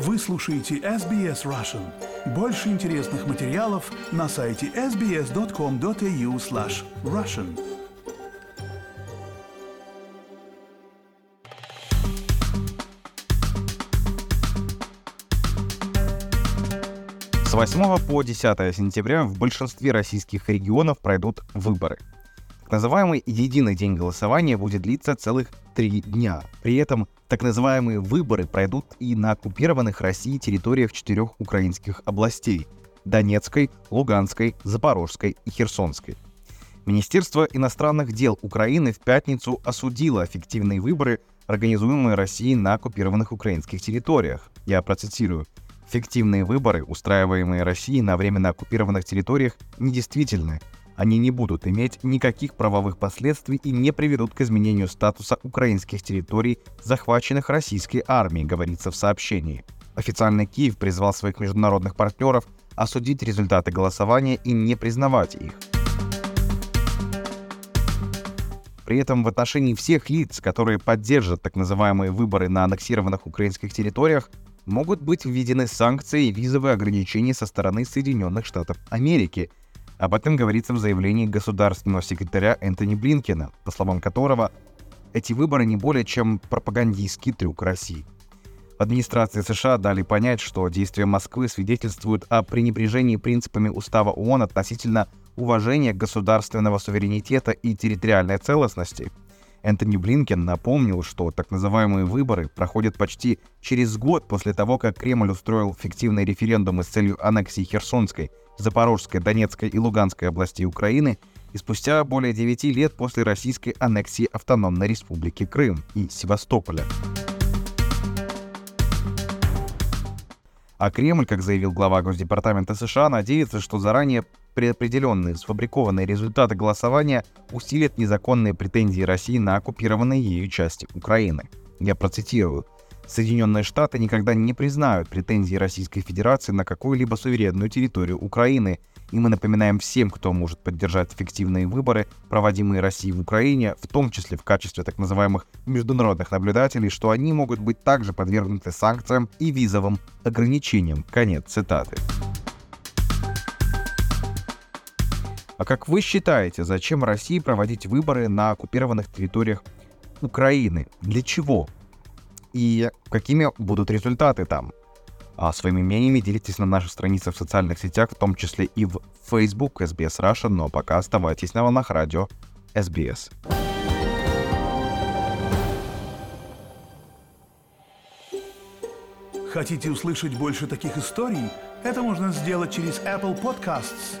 Вы слушаете SBS Russian. Больше интересных материалов на сайте sbs.com.au slash russian. С 8 по 10 сентября в большинстве российских регионов пройдут выборы. Так называемый «Единый день голосования» будет длиться целых три дня. При этом так называемые выборы пройдут и на оккупированных Россией территориях четырех украинских областей – Донецкой, Луганской, Запорожской и Херсонской. Министерство иностранных дел Украины в пятницу осудило фиктивные выборы, организуемые Россией на оккупированных украинских территориях. Я процитирую. «Фиктивные выборы, устраиваемые Россией на временно оккупированных территориях, недействительны. Они не будут иметь никаких правовых последствий и не приведут к изменению статуса украинских территорий, захваченных российской армией, говорится в сообщении. Официальный Киев призвал своих международных партнеров осудить результаты голосования и не признавать их. При этом в отношении всех лиц, которые поддержат так называемые выборы на аннексированных украинских территориях, могут быть введены санкции и визовые ограничения со стороны Соединенных Штатов Америки. Об этом говорится в заявлении государственного секретаря Энтони Блинкена, по словам которого эти выборы не более чем пропагандистский трюк России. Администрации США дали понять, что действия Москвы свидетельствуют о пренебрежении принципами Устава ООН относительно уважения государственного суверенитета и территориальной целостности – Энтони Блинкен напомнил, что так называемые выборы проходят почти через год после того, как Кремль устроил фиктивный референдум с целью аннексии Херсонской, Запорожской, Донецкой и Луганской областей Украины и спустя более 9 лет после российской аннексии Автономной Республики Крым и Севастополя. А Кремль, как заявил глава Госдепартамента США, надеется, что заранее предопределенные сфабрикованные результаты голосования усилят незаконные претензии России на оккупированные ею части Украины. Я процитирую. Соединенные Штаты никогда не признают претензии Российской Федерации на какую-либо суверенную территорию Украины, и мы напоминаем всем, кто может поддержать эффективные выборы, проводимые Россией в Украине, в том числе в качестве так называемых международных наблюдателей, что они могут быть также подвергнуты санкциям и визовым ограничениям. Конец цитаты. А как вы считаете, зачем России проводить выборы на оккупированных территориях Украины? Для чего? И какими будут результаты там? А своими мнениями делитесь на наших страницах в социальных сетях, в том числе и в Facebook SBS Russia, но пока оставайтесь на волнах радио SBS. Хотите услышать больше таких историй? Это можно сделать через Apple Podcasts,